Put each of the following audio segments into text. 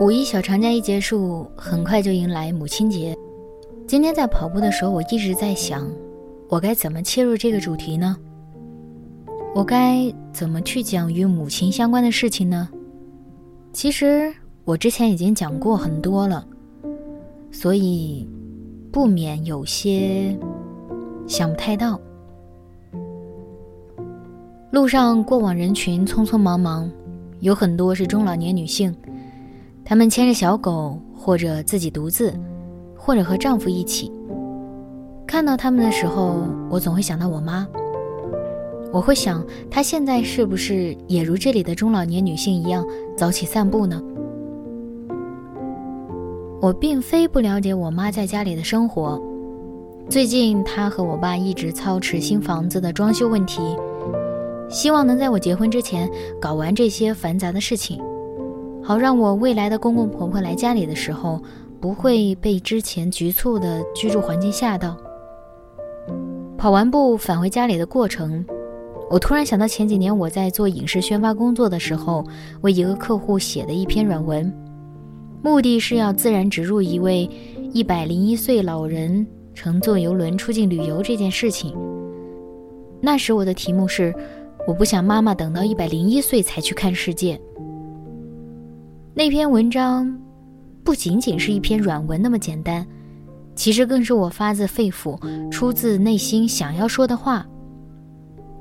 五一小长假一结束，很快就迎来母亲节。今天在跑步的时候，我一直在想，我该怎么切入这个主题呢？我该怎么去讲与母亲相关的事情呢？其实我之前已经讲过很多了，所以不免有些想不太到。路上过往人群匆匆忙忙，有很多是中老年女性。他们牵着小狗，或者自己独自，或者和丈夫一起。看到他们的时候，我总会想到我妈。我会想，她现在是不是也如这里的中老年女性一样早起散步呢？我并非不了解我妈在家里的生活。最近，她和我爸一直操持新房子的装修问题，希望能在我结婚之前搞完这些繁杂的事情。好让我未来的公公婆婆来家里的时候，不会被之前局促的居住环境吓到。跑完步返回家里的过程，我突然想到前几年我在做影视宣发工作的时候，为一个客户写的一篇软文，目的是要自然植入一位一百零一岁老人乘坐游轮出境旅游这件事情。那时我的题目是：我不想妈妈等到一百零一岁才去看世界。那篇文章不仅仅是一篇软文那么简单，其实更是我发自肺腑、出自内心想要说的话。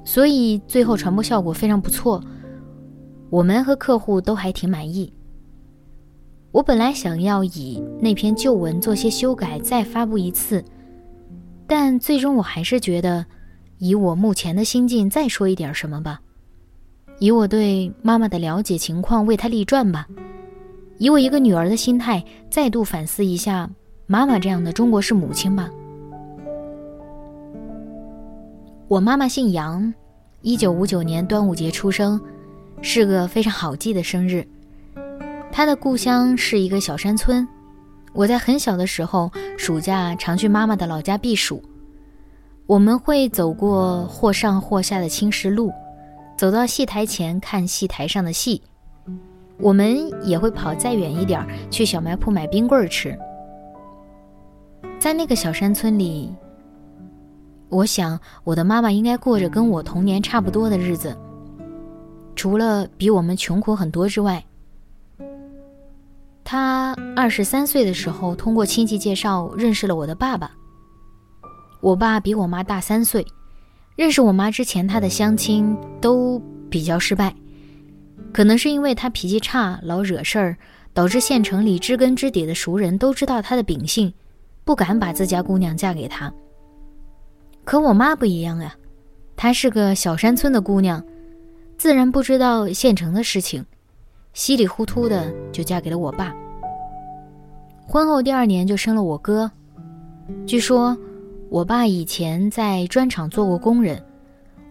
所以最后传播效果非常不错，我们和客户都还挺满意。我本来想要以那篇旧文做些修改，再发布一次，但最终我还是觉得，以我目前的心境再说一点什么吧，以我对妈妈的了解情况为她立传吧。以我一个女儿的心态，再度反思一下妈妈这样的中国式母亲吧。我妈妈姓杨，一九五九年端午节出生，是个非常好记的生日。她的故乡是一个小山村，我在很小的时候，暑假常去妈妈的老家避暑。我们会走过或上或下的青石路，走到戏台前看戏台上的戏。我们也会跑再远一点，去小卖铺买冰棍吃。在那个小山村里，我想我的妈妈应该过着跟我童年差不多的日子，除了比我们穷苦很多之外。她二十三岁的时候，通过亲戚介绍认识了我的爸爸。我爸比我妈大三岁，认识我妈之前，他的相亲都比较失败。可能是因为他脾气差，老惹事儿，导致县城里知根知底的熟人都知道他的秉性，不敢把自家姑娘嫁给他。可我妈不一样呀，她是个小山村的姑娘，自然不知道县城的事情，稀里糊涂的就嫁给了我爸。婚后第二年就生了我哥。据说，我爸以前在砖厂做过工人，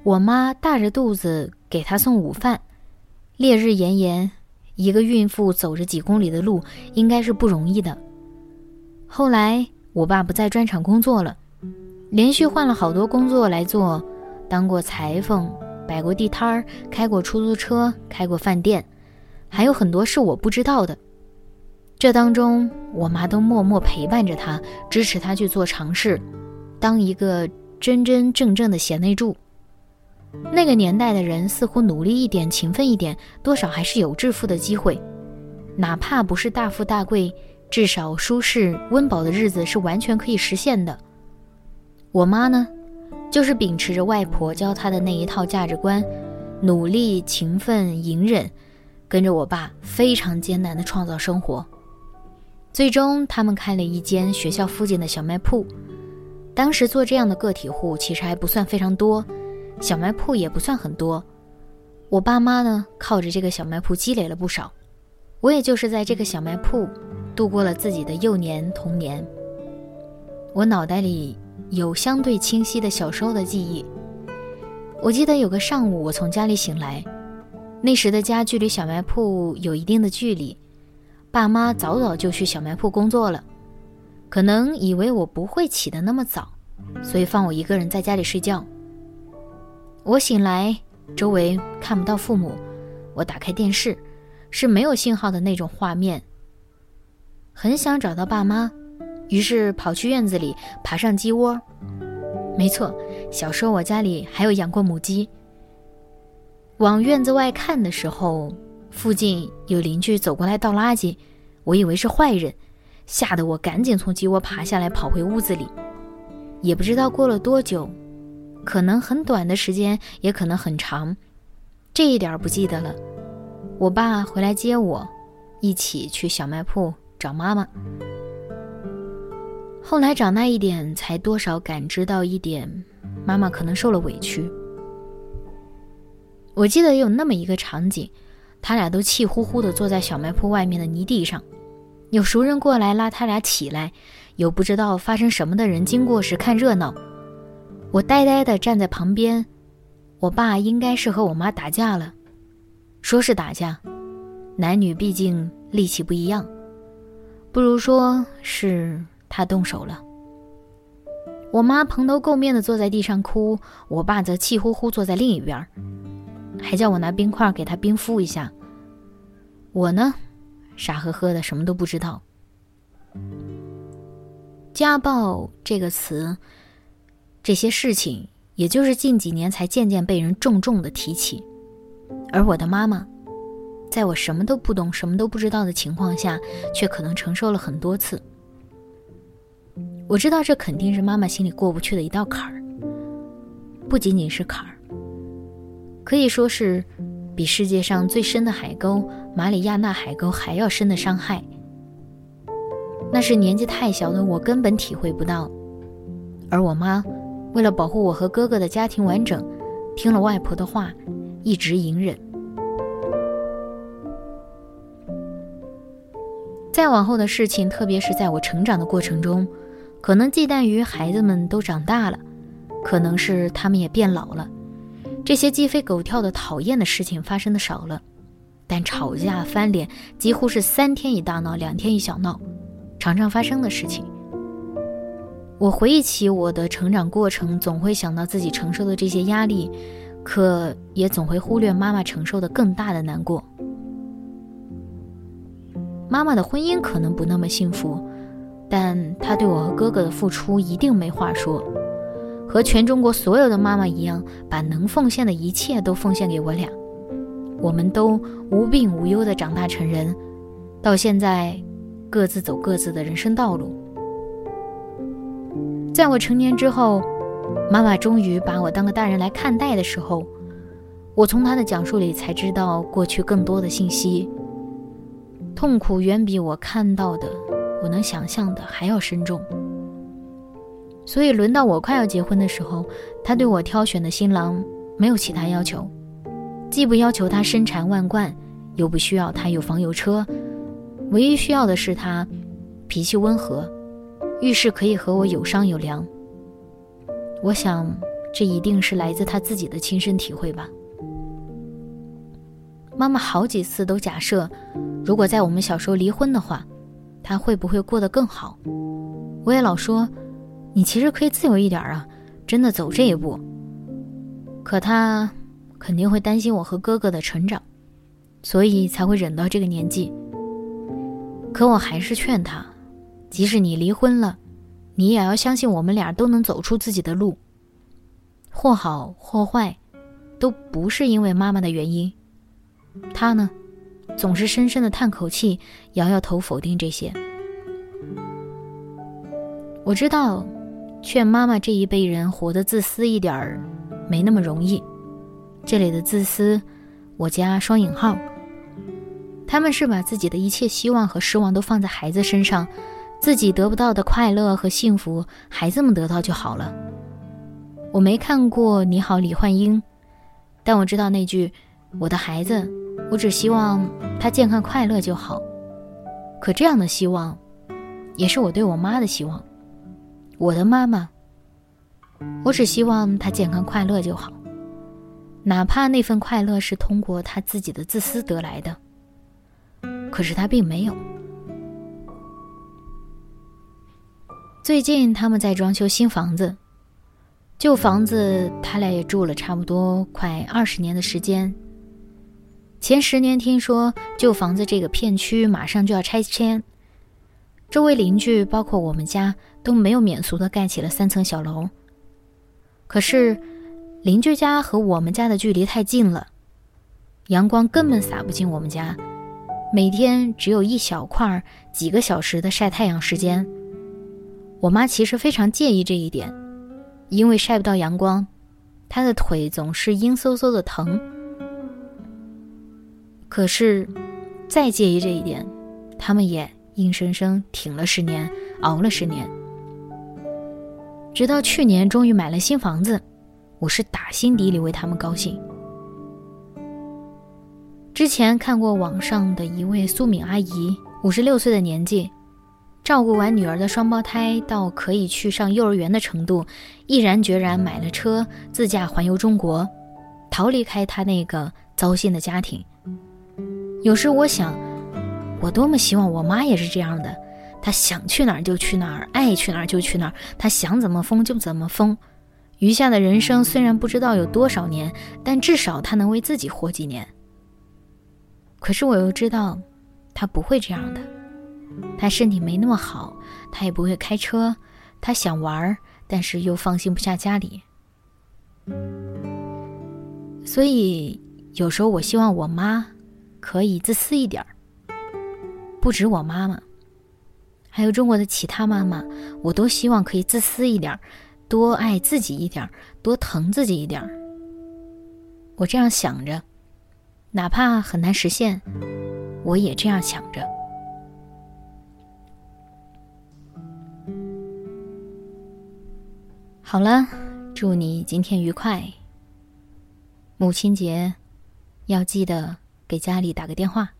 我妈大着肚子给他送午饭。烈日炎炎，一个孕妇走着几公里的路，应该是不容易的。后来我爸不在砖厂工作了，连续换了好多工作来做，当过裁缝，摆过地摊儿，开过出租车，开过饭店，还有很多是我不知道的。这当中，我妈都默默陪伴着他，支持他去做尝试，当一个真真正正的贤内助。那个年代的人似乎努力一点、勤奋一点，多少还是有致富的机会。哪怕不是大富大贵，至少舒适温饱的日子是完全可以实现的。我妈呢，就是秉持着外婆教她的那一套价值观，努力、勤奋、隐忍，跟着我爸非常艰难的创造生活。最终，他们开了一间学校附近的小卖铺。当时做这样的个体户其实还不算非常多，小卖铺也不算很多。我爸妈呢，靠着这个小卖铺积累了不少。我也就是在这个小卖铺度过了自己的幼年童年。我脑袋里有相对清晰的小时候的记忆。我记得有个上午，我从家里醒来，那时的家距离小卖铺有一定的距离，爸妈早早就去小卖铺工作了。可能以为我不会起得那么早，所以放我一个人在家里睡觉。我醒来，周围看不到父母，我打开电视，是没有信号的那种画面。很想找到爸妈，于是跑去院子里爬上鸡窝。没错，小时候我家里还有养过母鸡。往院子外看的时候，附近有邻居走过来倒垃圾，我以为是坏人。吓得我赶紧从鸡窝爬下来，跑回屋子里。也不知道过了多久，可能很短的时间，也可能很长，这一点不记得了。我爸回来接我，一起去小卖铺找妈妈。后来长大一点，才多少感知到一点，妈妈可能受了委屈。我记得有那么一个场景，他俩都气呼呼地坐在小卖铺外面的泥地上。有熟人过来拉他俩起来，有不知道发生什么的人经过时看热闹。我呆呆地站在旁边，我爸应该是和我妈打架了，说是打架，男女毕竟力气不一样，不如说是他动手了。我妈蓬头垢面地坐在地上哭，我爸则气呼呼坐在另一边，还叫我拿冰块给他冰敷一下。我呢？傻呵呵的，什么都不知道。家暴这个词，这些事情，也就是近几年才渐渐被人重重的提起。而我的妈妈，在我什么都不懂、什么都不知道的情况下，却可能承受了很多次。我知道这肯定是妈妈心里过不去的一道坎儿，不仅仅是坎儿，可以说是。比世界上最深的海沟——马里亚纳海沟还要深的伤害，那是年纪太小的我根本体会不到。而我妈，为了保护我和哥哥的家庭完整，听了外婆的话，一直隐忍。再往后的事情，特别是在我成长的过程中，可能忌惮于孩子们都长大了，可能是他们也变老了。这些鸡飞狗跳的讨厌的事情发生的少了，但吵架翻脸几乎是三天一大闹，两天一小闹，常常发生的事情。我回忆起我的成长过程，总会想到自己承受的这些压力，可也总会忽略妈妈承受的更大的难过。妈妈的婚姻可能不那么幸福，但她对我和哥哥的付出一定没话说。和全中国所有的妈妈一样，把能奉献的一切都奉献给我俩。我们都无病无忧地长大成人，到现在，各自走各自的人生道路。在我成年之后，妈妈终于把我当个大人来看待的时候，我从她的讲述里才知道过去更多的信息。痛苦远比我看到的、我能想象的还要深重。所以轮到我快要结婚的时候，他对我挑选的新郎没有其他要求，既不要求他身缠万贯，又不需要他有房有车，唯一需要的是他脾气温和，遇事可以和我有商有量。我想，这一定是来自他自己的亲身体会吧。妈妈好几次都假设，如果在我们小时候离婚的话，他会不会过得更好？我也老说。你其实可以自由一点啊，真的走这一步。可他肯定会担心我和哥哥的成长，所以才会忍到这个年纪。可我还是劝他，即使你离婚了，你也要相信我们俩都能走出自己的路。或好或坏，都不是因为妈妈的原因。他呢，总是深深的叹口气，摇摇头否定这些。我知道。劝妈妈这一辈人活得自私一点儿，没那么容易。这里的自私，我加双引号。他们是把自己的一切希望和失望都放在孩子身上，自己得不到的快乐和幸福，孩子们得到就好了。我没看过《你好，李焕英》，但我知道那句“我的孩子，我只希望他健康快乐就好”。可这样的希望，也是我对我妈的希望。我的妈妈，我只希望她健康快乐就好，哪怕那份快乐是通过她自己的自私得来的。可是她并没有。最近他们在装修新房子，旧房子他俩也住了差不多快二十年的时间。前十年听说旧房子这个片区马上就要拆迁，周围邻居包括我们家都没有免俗的盖起了三层小楼。可是邻居家和我们家的距离太近了，阳光根本洒不进我们家，每天只有一小块几个小时的晒太阳时间。我妈其实非常介意这一点，因为晒不到阳光，她的腿总是阴飕飕的疼。可是，再介意这一点，他们也硬生生挺了十年，熬了十年，直到去年终于买了新房子，我是打心底里为他们高兴。之前看过网上的一位苏敏阿姨，五十六岁的年纪，照顾完女儿的双胞胎到可以去上幼儿园的程度，毅然决然买了车，自驾环游中国，逃离开他那个糟心的家庭。有时我想，我多么希望我妈也是这样的。她想去哪儿就去哪儿，爱去哪儿就去哪儿，她想怎么疯就怎么疯。余下的人生虽然不知道有多少年，但至少她能为自己活几年。可是我又知道，她不会这样的。他身体没那么好，他也不会开车，他想玩，但是又放心不下家里。所以有时候我希望我妈。可以自私一点儿，不止我妈妈，还有中国的其他妈妈，我都希望可以自私一点儿，多爱自己一点儿，多疼自己一点儿。我这样想着，哪怕很难实现，我也这样想着。好了，祝你今天愉快。母亲节，要记得。给家里打个电话。